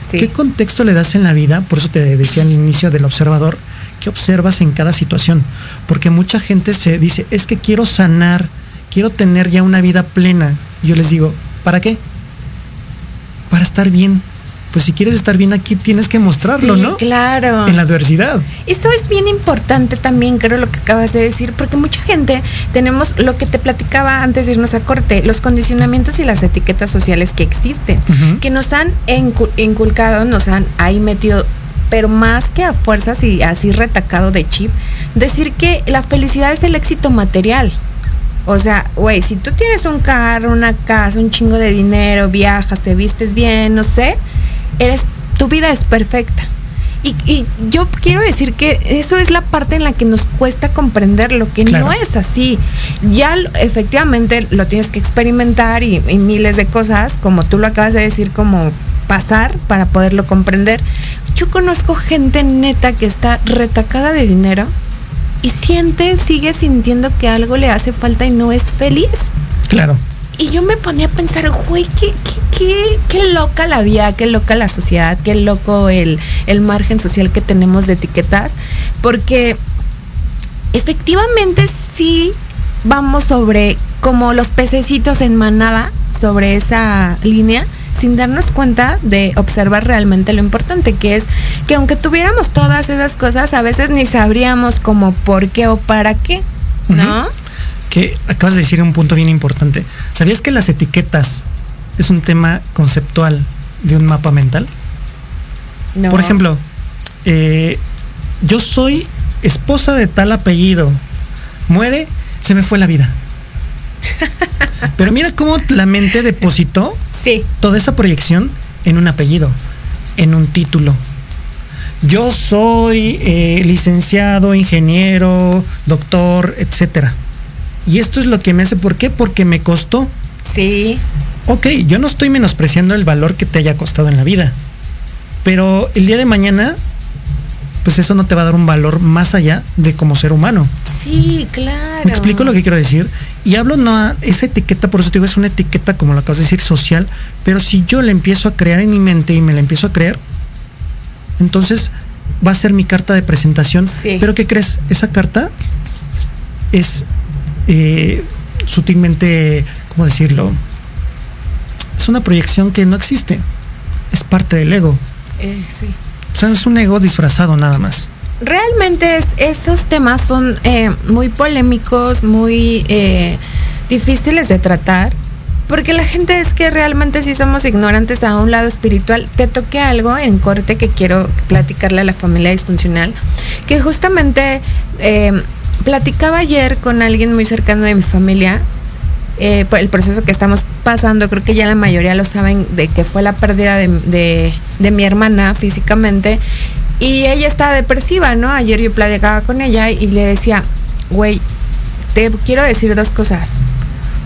Sí. ¿Qué contexto le das en la vida? Por eso te decía al inicio del observador, ¿qué observas en cada situación? Porque mucha gente se dice, es que quiero sanar, quiero tener ya una vida plena. Y yo les digo, ¿para qué? Para estar bien. Pues si quieres estar bien aquí tienes que mostrarlo, Sí, ¿no? Claro. En la adversidad. Eso es bien importante también, creo, lo que acabas de decir, porque mucha gente tenemos lo que te platicaba antes de irnos a corte, los condicionamientos y las etiquetas sociales que existen, que nos han inculcado, nos han ahí metido, pero más que a fuerzas y así retacado de chip, decir que la felicidad es el éxito material. O sea, güey, si tú tienes un carro, una casa, un chingo de dinero, viajas, te vistes bien, no sé, eres, tu vida es perfecta. Y, y yo quiero decir que eso es la parte en la que nos cuesta comprender lo que Claro. no es así. Ya efectivamente lo tienes que experimentar y, y miles de cosas, como tú lo acabas de decir, como pasar para poderlo comprender. Yo conozco gente neta que está retacada de dinero y siente, sigue sintiendo que algo le hace falta y no es feliz. Claro. Y yo me ponía a pensar, güey, qué, qué, qué, qué loca la vida, qué loca la sociedad, qué loco el, el margen social que tenemos de etiquetas, porque efectivamente sí vamos sobre como los pececitos en manada, sobre esa línea, sin darnos cuenta de observar realmente lo importante, que es que aunque tuviéramos todas esas cosas, a veces ni sabríamos como por qué o para qué, ¿no? Que acabas de decir un punto bien importante. ¿Sabías que las etiquetas es un tema conceptual de un mapa mental? No. Por ejemplo, eh, yo soy esposa de tal apellido. Muere, se me fue la vida. Pero mira cómo la mente depositó Sí. toda esa proyección en un apellido, en un título. Yo soy eh, licenciado, ingeniero, doctor, etcétera. Y esto es lo que me hace, ¿por qué? Porque me costó. Sí. Ok, yo no estoy menospreciando el valor que te haya costado en la vida. Pero el día de mañana, pues eso no te va a dar un valor más allá de como ser humano. Sí, claro. ¿Me explico lo que quiero decir? Y hablo no esa etiqueta, por eso te digo, es una etiqueta, como lo acabas de decir, social, pero si yo la empiezo a crear en mi mente y me la empiezo a creer, entonces va a ser mi carta de presentación. Sí. Pero ¿qué crees? Esa carta es eh, sutilmente, ¿cómo decirlo? Es una proyección que no existe. Es parte del ego. Eh, sí. O sea, es un ego disfrazado nada más. Realmente es- esos temas son eh, muy polémicos, muy eh, difíciles de tratar, porque la gente es que realmente si somos ignorantes a un lado espiritual. Te toqué algo en corte que quiero platicarle a la familia disfuncional, que justamente eh, platicaba ayer con alguien muy cercano de mi familia eh, por el proceso que estamos pasando, creo que ya la mayoría lo saben, de que fue la pérdida de, de- de mi hermana físicamente. Y ella estaba depresiva, ¿no? Ayer yo platicaba con ella y le decía, güey, te quiero decir dos cosas.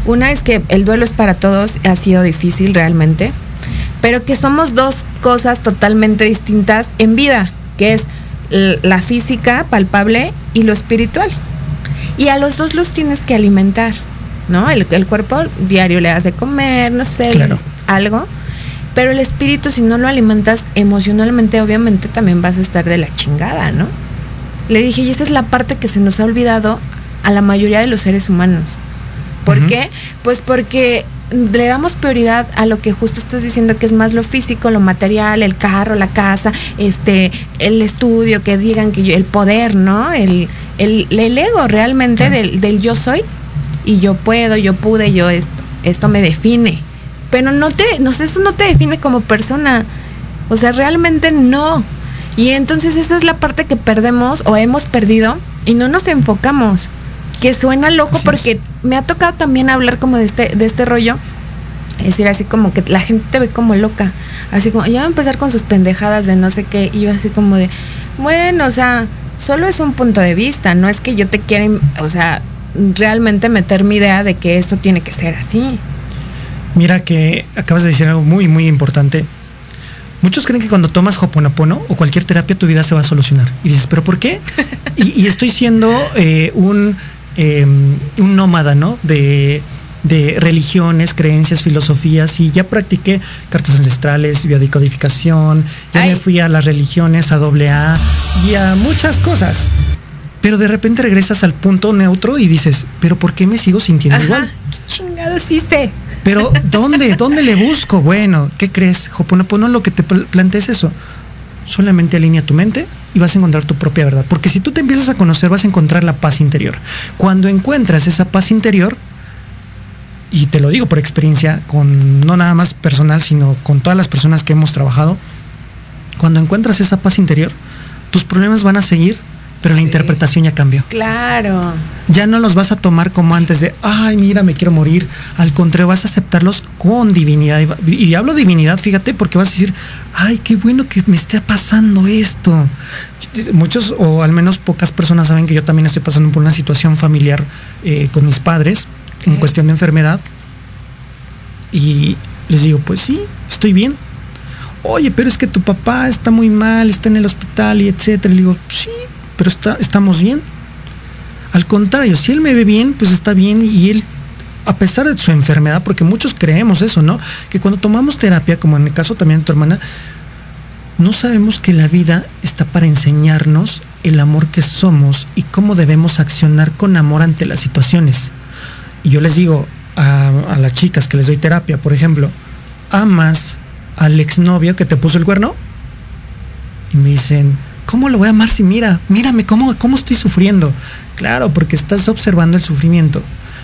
Una es que el duelo es para todos, ha sido difícil realmente, pero que somos dos cosas totalmente distintas en vida, que es la física palpable y lo espiritual. Y a los dos los tienes que alimentar, ¿no? El, el cuerpo diario le hace comer, no sé, Claro. algo. Pero el espíritu, si no lo alimentas emocionalmente, obviamente también vas a estar de la chingada, ¿no? Le dije, y esa es la parte que se nos ha olvidado a la mayoría de los seres humanos. ¿Por qué? Pues porque le damos prioridad a lo que justo estás diciendo que es más lo físico, lo material, el carro, la casa, este, el estudio, que digan que yo, el poder, ¿no? El, el, el ego realmente del, del yo soy y yo puedo, yo pude, yo esto, esto me define. Pero no te, no sé, eso no te define como persona. O sea, realmente no. Y entonces esa es la parte que perdemos o hemos perdido y no nos enfocamos. Que suena loco Así es. Me ha tocado también hablar como de este, de este rollo. Es decir, así como que la gente te ve como loca. Así como, ya va a empezar con sus pendejadas de no sé qué. Y yo así como de, bueno, o sea, solo es un punto de vista. No es que yo te quiera, o sea, realmente meter mi idea de que esto tiene que ser así. Mira que acabas de decir algo muy, muy importante. Muchos creen que cuando tomas Hoponopono o cualquier terapia tu vida se va a solucionar. Y dices, ¿pero por qué? Y, y estoy siendo eh, un, eh, un nómada, ¿no? De, de religiones, creencias, filosofías y ya practiqué cartas ancestrales, biodecodificación, ya Ay. me fui a las religiones, a doble A y a muchas cosas. Pero de repente regresas al punto neutro y dices, ¿pero por qué me sigo sintiendo igual? Qué chingados hice. Pero ¿dónde? ¿Dónde le busco? Bueno, ¿qué crees? Hoponopono lo que te pl- plantea es eso. Solamente alinea tu mente y vas a encontrar tu propia verdad. Porque si tú te empiezas a conocer, vas a encontrar la paz interior. Cuando encuentras esa paz interior, y te lo digo por experiencia, con no nada más personal, sino con todas las personas que hemos trabajado, cuando encuentras esa paz interior, tus problemas van a seguir, pero la interpretación ya cambió Claro. ya no los vas a tomar como antes de, ay, mira, me quiero morir. Al contrario, vas a aceptarlos con divinidad. Y hablo divinidad, fíjate, porque vas a decir, ay, qué bueno que me esté pasando esto. Muchos, o al menos pocas personas saben que yo también estoy pasando por una situación familiar eh, con mis padres en cuestión de enfermedad. Y les digo, pues sí, estoy bien. Oye, pero es que tu papá está muy mal, está en el hospital y etcétera. Y le digo, sí, pero está, estamos bien. Al contrario, si él me ve bien, pues está bien y él, a pesar de su enfermedad, porque muchos creemos eso, ¿no? Que cuando tomamos terapia, como en el caso también de tu hermana, no sabemos que la vida está para enseñarnos el amor que somos y cómo debemos accionar con amor ante las situaciones. Y yo les digo a, a las chicas que les doy terapia, por ejemplo, ¿amas al exnovio que te puso el cuerno? Y me dicen, ¿cómo lo voy a amar si mira, mírame cómo, cómo estoy sufriendo? Claro, porque estás observando el sufrimiento.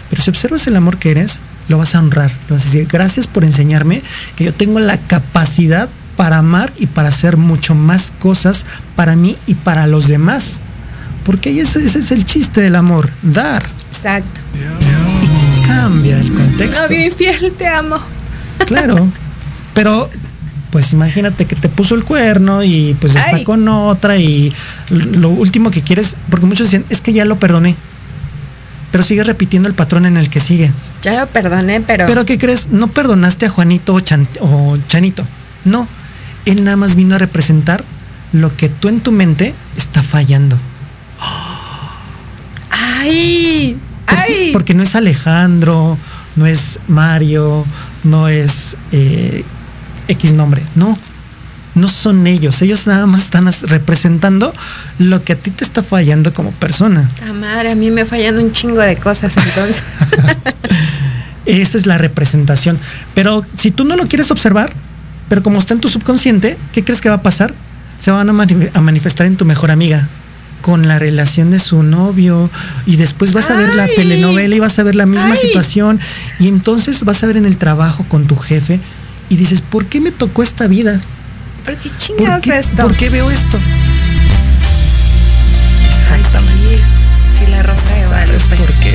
Pero si observas el amor que eres, lo vas a honrar. Le vas a decir, gracias por enseñarme que yo tengo la capacidad para amar y para hacer mucho más cosas para mí y para los demás. Porque ese, ese es el chiste del amor, dar. Exacto. Y cambia el contexto. Novio infiel, te amo. Claro. Pero, pues imagínate que te puso el cuerno y pues está Ay. con otra y lo último que quieres, porque muchos dicen, es que ya lo perdoné. Pero sigue repitiendo el patrón en el que sigue. Ya lo perdoné, pero. Pero ¿qué crees? No perdonaste a Juanito o, Chan- o Chanito. No. Él nada más vino a representar lo que tú en tu mente está fallando. ¡Ay! Porque, ¡Ay! porque no es Alejandro, no es Mario, no es eh, X nombre. No. No son ellos. Ellos nada más están representando lo que a ti te está fallando como persona. La madre, a mí me fallan un chingo de cosas entonces. Esa es la representación. Pero si tú no lo quieres observar, pero como está en tu subconsciente, ¿qué crees que va a pasar? Se van a, mani- a manifestar en tu mejor amiga con la relación de su novio y después vas a ver la telenovela y vas a ver la misma Ay. situación y entonces vas a ver en el trabajo con tu jefe y dices, ¿por qué me tocó esta vida? ¿Por qué ¿Por chingados qué, esto? ¿Por qué veo esto? Ay, sí, sí la rosa de ¿Sabes por qué?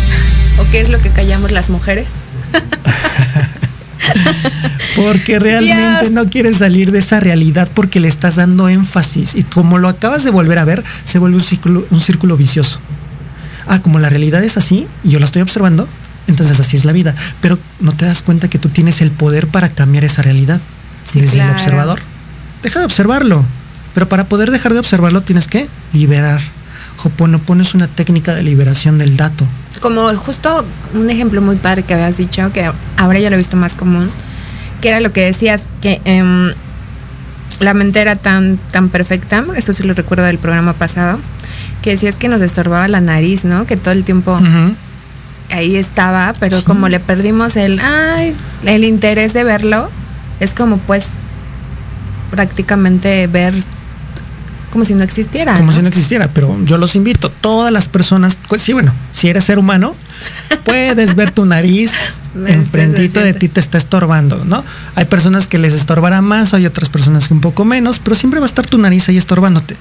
¿O qué es lo que callamos las mujeres? Porque realmente Dios. no quieres salir de esa realidad porque le estás dando énfasis. Y como lo acabas de volver a ver, se vuelve un círculo, un círculo vicioso. Ah, como la realidad es así y yo la estoy observando, entonces así es la vida. Pero no te das cuenta que tú tienes el poder para cambiar esa realidad Sí, desde claro. el observador. Deja de observarlo. Pero para poder dejar de observarlo tienes que liberar. Hoponopono es una técnica de liberación del dato. Como justo un ejemplo muy padre que habías dicho, que ahora ya lo he visto más común, que era lo que decías, que em, la mente era tan, tan perfecta, eso sí lo recuerdo del programa pasado, que decías que nos estorbaba la nariz, ¿no? Que todo el tiempo. Ahí estaba, pero Sí. como le perdimos el, ay, el interés de verlo, es como pues prácticamente ver como si no existiera. como ¿no? si no existiera, pero yo los invito, todas las personas, pues sí, bueno, si eres ser humano, puedes ver tu nariz enfrentito de ti te está estorbando, ¿no? Hay personas que les estorbará más, hay otras personas que un poco menos, pero siempre va a estar tu nariz ahí estorbándote.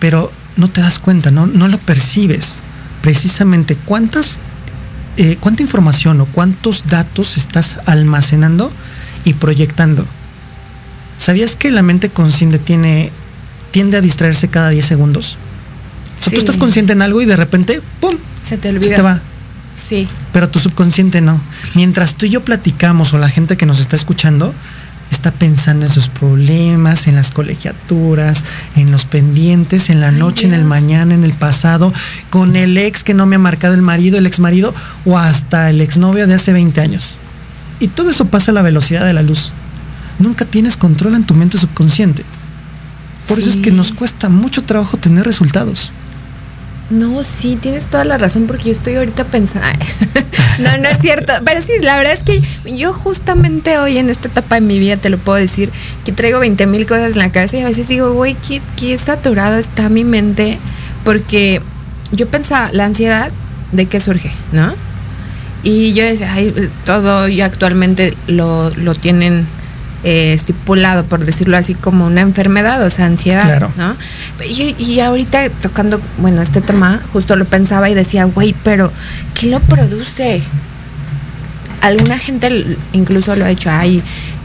Pero no te das cuenta, no, no lo percibes. Precisamente cuántas, eh, cuánta información o cuántos datos estás almacenando y proyectando. ¿Sabías que la mente consciente tiene, tiende a distraerse cada 10 segundos? O sea, Sí. tú estás consciente en algo y de repente, ¡pum! Se te Se olvida. te va. Sí. Pero tu subconsciente no. Mientras tú y yo platicamos o la gente que nos está escuchando está pensando en sus problemas, en las colegiaturas, en los pendientes, en la noche, en el mañana, en el pasado, con el ex que no me ha marcado el marido, el ex marido o hasta el exnovio de hace 20 años. Y todo eso pasa a la velocidad de la luz. Nunca tienes control en tu mente subconsciente. Por eso es que nos cuesta mucho trabajo tener resultados. No, sí, tienes toda la razón porque yo estoy ahorita pensando. no, no es cierto. Pero sí, la verdad es que yo justamente hoy en esta etapa de mi vida te lo puedo decir que traigo 20 mil cosas en la cabeza y a veces digo, güey, qué, qué saturado está mi mente porque yo pensaba, la ansiedad, ¿de qué surge? ¿No? Y yo decía, ay, todo y actualmente lo, lo tienen eh, estipulado, por decirlo así, como una enfermedad, o sea, ansiedad, Claro. ¿no? Y, y ahorita tocando, bueno, este tema, justo lo pensaba y decía, güey, pero ¿qué lo produce? Alguna gente incluso lo ha hecho, hay,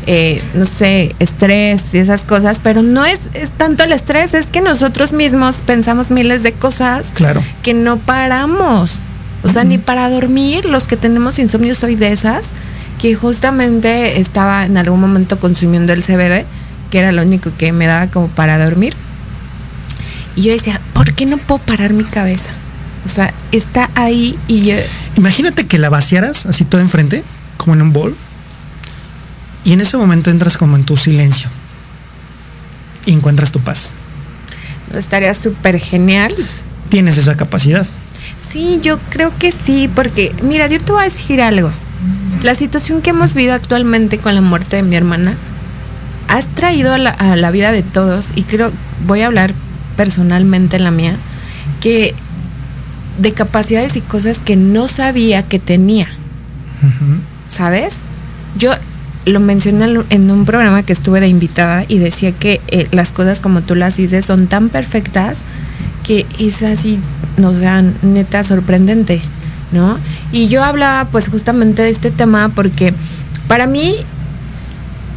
eh, no sé, estrés y esas cosas, pero no es, es tanto el estrés, es que nosotros mismos pensamos miles de cosas Claro. que no paramos. O sea, ni para dormir, los que tenemos insomnio soy de esas, que justamente estaba en algún momento consumiendo el CBD, que era lo único que me daba como para dormir. Y yo decía, ¿por qué no puedo parar mi cabeza? O sea, está ahí y yo, Imagínate que la vaciaras así todo enfrente, como en un bol, y en ese momento entras como en tu silencio y encuentras tu paz. estaría súper genial. Tienes esa capacidad. Sí, yo creo que sí, porque mira, yo te voy a decir algo. La situación que hemos vivido actualmente con la muerte de mi hermana has traído a la, a la vida de todos, y creo, voy a hablar personalmente en la mía, que de capacidades y cosas que no sabía que tenía. ¿sabes? Yo lo mencioné en- en un programa que estuve de invitada y decía que eh, las cosas como tú las dices son tan perfectas que es así, nos dan neta sorprendente, ¿no? Y yo hablaba pues justamente de este tema porque para mí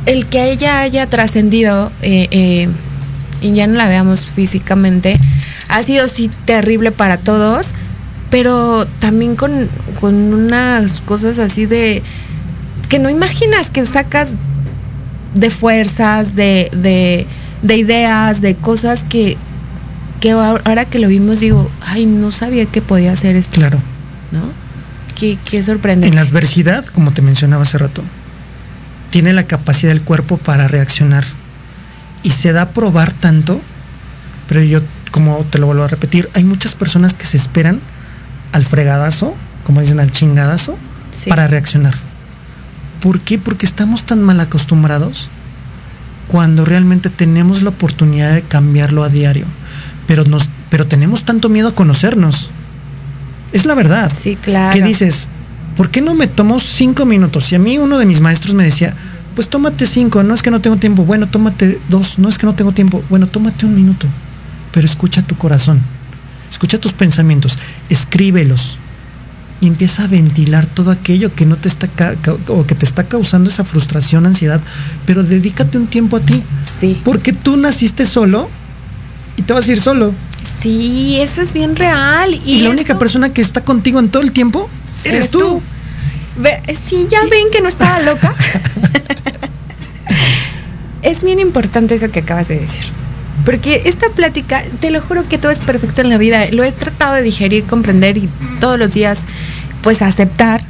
el que ella haya trascendido eh, eh, y ya no la veamos físicamente ha sido sí terrible para todos, pero también con, con unas cosas así de que no imaginas que sacas de fuerzas, de, de, de ideas, de cosas que, que ahora que lo vimos digo, ay, no sabía que podía hacer esto, Claro. ¿No? Qué, qué sorprendente. En la adversidad, como te mencionaba hace rato, tiene la capacidad del cuerpo para reaccionar. Y se da a probar tanto, pero yo, como te lo vuelvo a repetir, hay muchas personas que se esperan al fregadazo, como dicen, al chingadazo, Sí. para reaccionar. ¿Por qué? Porque estamos tan mal acostumbrados cuando realmente tenemos la oportunidad de cambiarlo a diario. Pero, nos, pero tenemos tanto miedo a conocernos. Es la verdad. Sí, claro. ¿Qué dices? ¿Por qué no me tomo cinco minutos? Y a mí uno de mis maestros me decía, pues tómate cinco, no es que no tengo tiempo, bueno, tómate dos, no es que no tengo tiempo, bueno, tómate un minuto, pero escucha tu corazón, escucha tus pensamientos, escríbelos y empieza a ventilar todo aquello que no te está o que te está causando esa frustración, ansiedad, pero dedícate un tiempo a ti, Sí. porque tú naciste solo y te vas a ir solo. Sí, eso es bien real. Y, Y, la única persona que está contigo en todo el tiempo eres, tú. Ve- Sí, ya ven que no estaba loca. es bien importante eso que acabas de decir. Porque esta plática, te lo juro que todo es perfecto en la vida. Lo he tratado de digerir, comprender y todos los días, pues aceptar.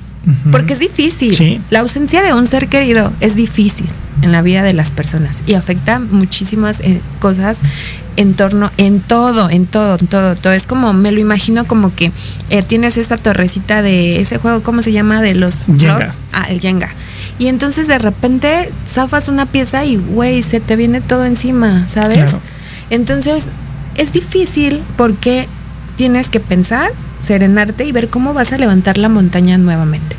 Porque es difícil. Sí. La ausencia de un ser querido es difícil. en la vida de las personas y afecta muchísimas eh, cosas en torno, en todo, en todo, en todo, todo. Es como, me lo imagino como que eh, tienes esta torrecita de ese juego, ¿cómo se llama? De los... Jenga. blocks. Ah, el Jenga. Y entonces de repente zafas una pieza y, güey, se te viene todo encima, ¿sabes? Claro. Entonces es difícil porque tienes que pensar, serenarte y ver cómo vas a levantar la montaña nuevamente.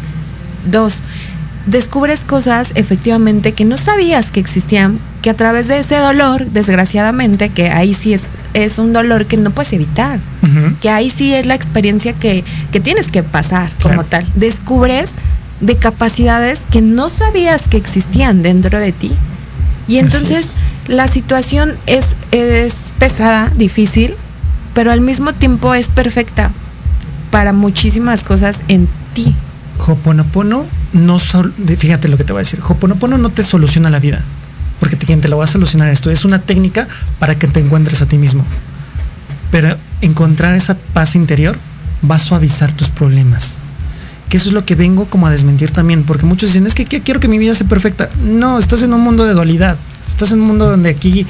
Dos, descubres cosas efectivamente que no sabías que existían, que a través de ese dolor, desgraciadamente, que ahí sí es, es un dolor que no puedes evitar, que ahí sí es la experiencia que, que tienes que pasar como tal. Descubres de capacidades que no sabías que existían dentro de ti. Y entonces la situación es, es pesada, difícil, pero al mismo tiempo es perfecta para muchísimas cosas en ti. Hoponopono no fíjate lo que te voy a decir. Hoponopono no te soluciona la vida. Porque te, quien te lo va a solucionar esto es una técnica para que te encuentres a ti mismo. Pero encontrar esa paz interior va a suavizar tus problemas. Que eso es lo que vengo como a desmentir también, porque muchos dicen, es que que quiero que mi vida sea perfecta. No, estás en un mundo de dualidad. Estás en un mundo donde aquí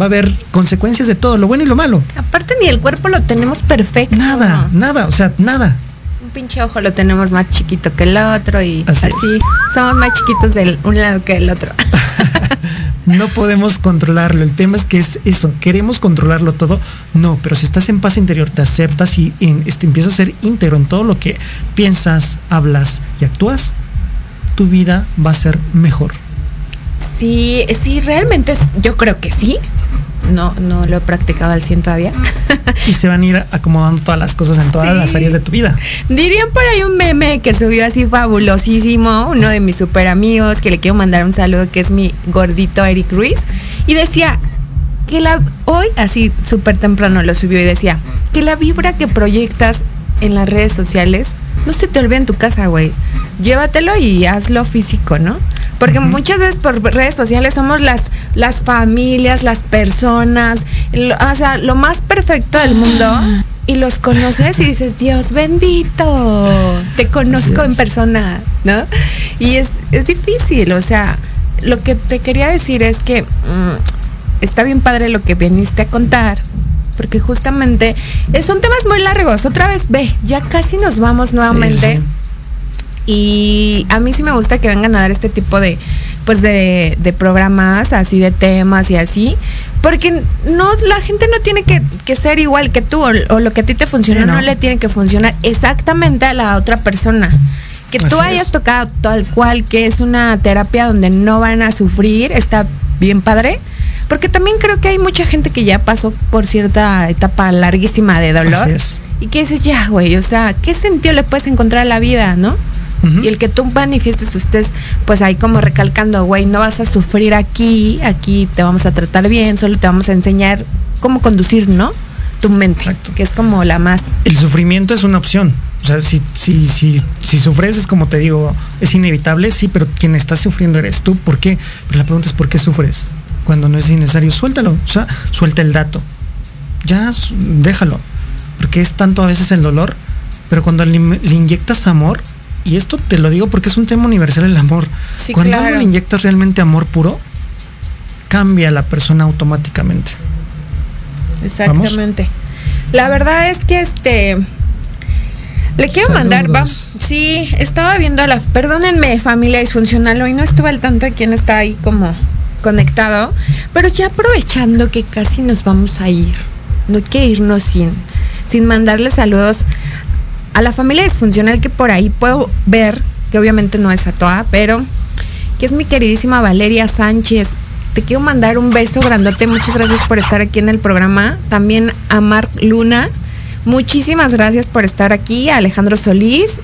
va a haber consecuencias de todo, lo bueno y lo malo. Aparte ni el cuerpo lo tenemos perfecto. Nada, nada, o sea, nada. Pinche ojo lo tenemos más chiquito que el otro y Así somos más chiquitos del un lado que del otro. No podemos controlarlo. El tema es que es eso. Queremos controlarlo todo. No, pero si estás en paz interior, te aceptas y en- este, empiezas a ser íntegro en todo lo que piensas, hablas y actúas, tu vida va a ser mejor. Sí, sí, realmente es- yo creo que sí. No, no lo he practicado al 100 todavía. Y se van a ir acomodando todas las cosas en todas Sí. las áreas de tu vida. Dirían por ahí un meme que subió así fabulosísimo, uno de mis super amigos, que le quiero mandar un saludo, que es mi gordito Eric Ruiz, y decía que la, hoy así súper temprano lo subió y decía, que la vibra que proyectas en las redes sociales no se te olvide en tu casa, güey. Llévatelo y hazlo físico, ¿no? Porque muchas veces por redes sociales somos las, las familias, las personas, lo- o sea, lo más perfecto del mundo. Y los conoces y dices, Dios bendito, te conozco en persona, ¿no? Y es, es difícil, o sea, lo que te quería decir es que mm, está bien padre lo que viniste a contar, porque justamente eh, son temas muy largos. Otra vez, ve, ya casi nos vamos nuevamente. Sí, sí. Y a mí sí me gusta que vengan a dar este tipo de, pues de, de programas, así de temas y así. Porque no, la gente no tiene que, que ser igual que tú, o, o lo que a ti te funciona, Sí, no. no. le tiene que funcionar exactamente a la otra persona. Que tú hayas es. tocado tal cual, que es una terapia donde no van a sufrir, está bien padre. Porque también creo que hay mucha gente que ya pasó por cierta etapa larguísima de dolor. Así es. Y que dices, ya, güey, o sea, ¿qué sentido le puedes encontrar a la vida, no? Y el que tú manifiestes usted, pues ahí como recalcando, güey, no vas a sufrir aquí, aquí te vamos a tratar bien, solo te vamos a enseñar cómo conducir, ¿no? Tu mente, Exacto. que es como la más... El sufrimiento es una opción. O sea, si, si, si, si sufres, es como te digo, es inevitable, sí, pero quien está sufriendo eres tú. ¿Por qué? Pero la pregunta es ¿por qué sufres? Cuando no es innecesario, suéltalo. O sea, suelta el dato. Ya, déjalo. Porque es tanto a veces el dolor, pero cuando le, le inyectas amor, y esto te lo digo porque es un tema universal el amor. Sí, cuando claro. algo le inyectas realmente amor puro, cambia la persona automáticamente. Exactamente. La verdad es que este... Le quiero mandar, va. Sí, estaba viendo a la... Perdónenme, familia disfuncional, hoy no estuve al tanto de quién está ahí como conectado, pero ya aprovechando que casi nos vamos a ir, no hay que irnos sin, sin mandarle saludos a la familia disfuncional que por ahí puedo ver, que obviamente no es a toda, pero que es mi queridísima Valeria Sánchez. Te quiero mandar un beso grandote, muchas gracias por estar aquí en el programa. También a Marc Luna, muchísimas gracias por estar aquí. A Alejandro Solís,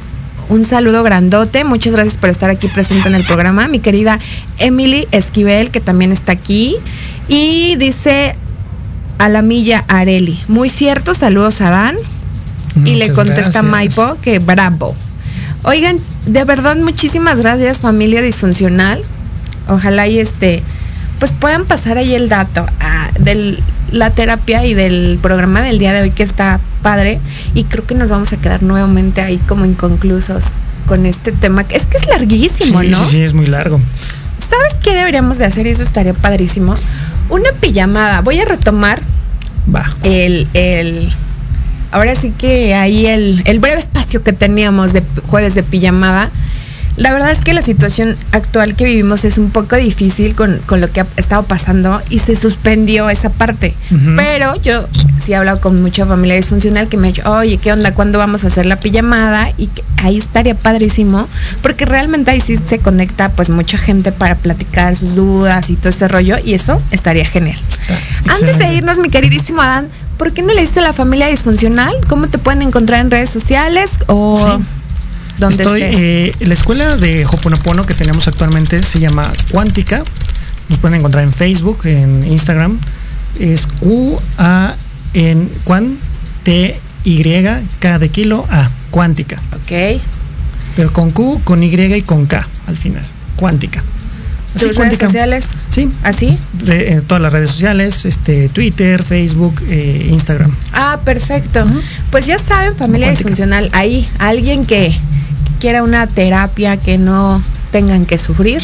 un saludo grandote, muchas gracias por estar aquí presente en el programa. Mi querida Emily Esquivel, que también está aquí. Y dice a la milla Areli, muy cierto, saludos a Dan. Y le contesta gracias. Maipo que bravo. Oigan, de verdad muchísimas gracias familia disfuncional. Ojalá y este pues puedan pasar ahí el dato de la terapia y del programa del día de hoy que está padre y creo que nos vamos a quedar nuevamente ahí como inconclusos con este tema. Es que es larguísimo, sí, ¿no? sí, sí, es muy largo. ¿Sabes qué deberíamos de hacer? Y eso estaría padrísimo. Una pijamada. Voy a retomar Va. el, el ahora sí que ahí el, el breve espacio que teníamos de jueves de pijamada. La verdad es que la situación actual que vivimos es un poco difícil con, con lo que ha estado pasando y se suspendió esa parte. Pero yo sí he hablado con mucha familia disfuncional que me ha dicho, oye, ¿qué onda? ¿Cuándo vamos a hacer la pijamada? Y que ahí estaría padrísimo, porque realmente ahí sí se conecta pues mucha gente para platicar sus dudas y todo ese rollo y eso estaría genial. Antes de irnos, mi queridísimo Adán, ¿por qué no le dices a la familia disfuncional? ¿Cómo te pueden encontrar en redes sociales o Sí. donde Estoy, eh, la escuela de Hoponopono que tenemos actualmente se llama Cuántica. Nos pueden encontrar en Facebook, en Instagram. Es Q A en Cuan T Y K de kilo A. Cuántica. ok. Pero con Q, con Y y con K al final. Cuántica. Así, ¿Tus redes Cuántica. sociales? Sí. ¿Así? Re- eh, todas las redes sociales, este, Twitter, Facebook, eh, Instagram. Ah, perfecto. Pues ya saben, familia Cuántica. disfuncional, ahí alguien que, quiera una terapia que no tengan que sufrir.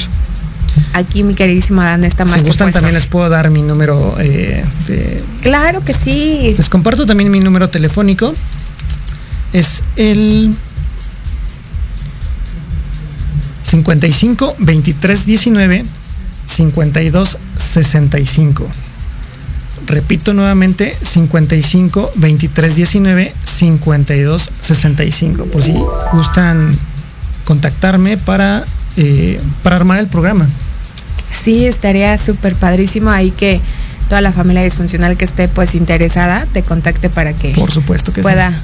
Aquí mi queridísima Adán está más si que gustan puesto. también les puedo dar mi número eh, de, Claro que sí. Les comparto también mi número telefónico. Es el 55 23 19 52 65. Repito nuevamente 55 23 19 52 65. Por si gustan contactarme para, eh, para armar el programa. Sí, estaría súper padrísimo ahí que toda la familia disfuncional que esté pues interesada te contacte para que Por supuesto que pueda sí.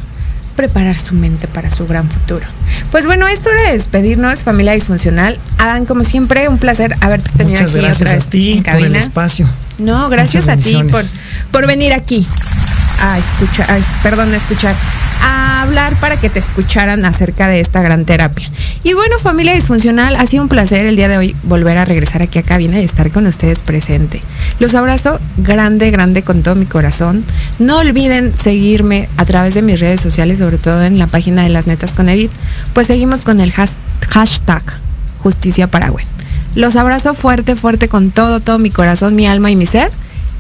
Preparar su mente para su gran futuro. Pues bueno, es hora de despedirnos, familia disfuncional. Adán, como siempre, un placer haberte tenido Muchas aquí gracias otra a ti por el espacio. No, gracias Muchas a ti por, por venir aquí a escuchar, a- perdón, a escuchar, a hablar para que te escucharan acerca de esta gran terapia. Y bueno, familia disfuncional, ha sido un placer el día de hoy volver a regresar aquí a cabina y estar con ustedes presente. Los abrazo grande, grande con todo mi corazón. No olviden seguirme a través de mis redes sociales, sobre todo en la página de Las Netas con Edith, pues seguimos con el has- hashtag Justicia Paraguay. Los abrazo fuerte, fuerte con todo, todo mi corazón, mi alma y mi ser.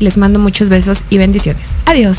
Les mando muchos besos y bendiciones. Adiós.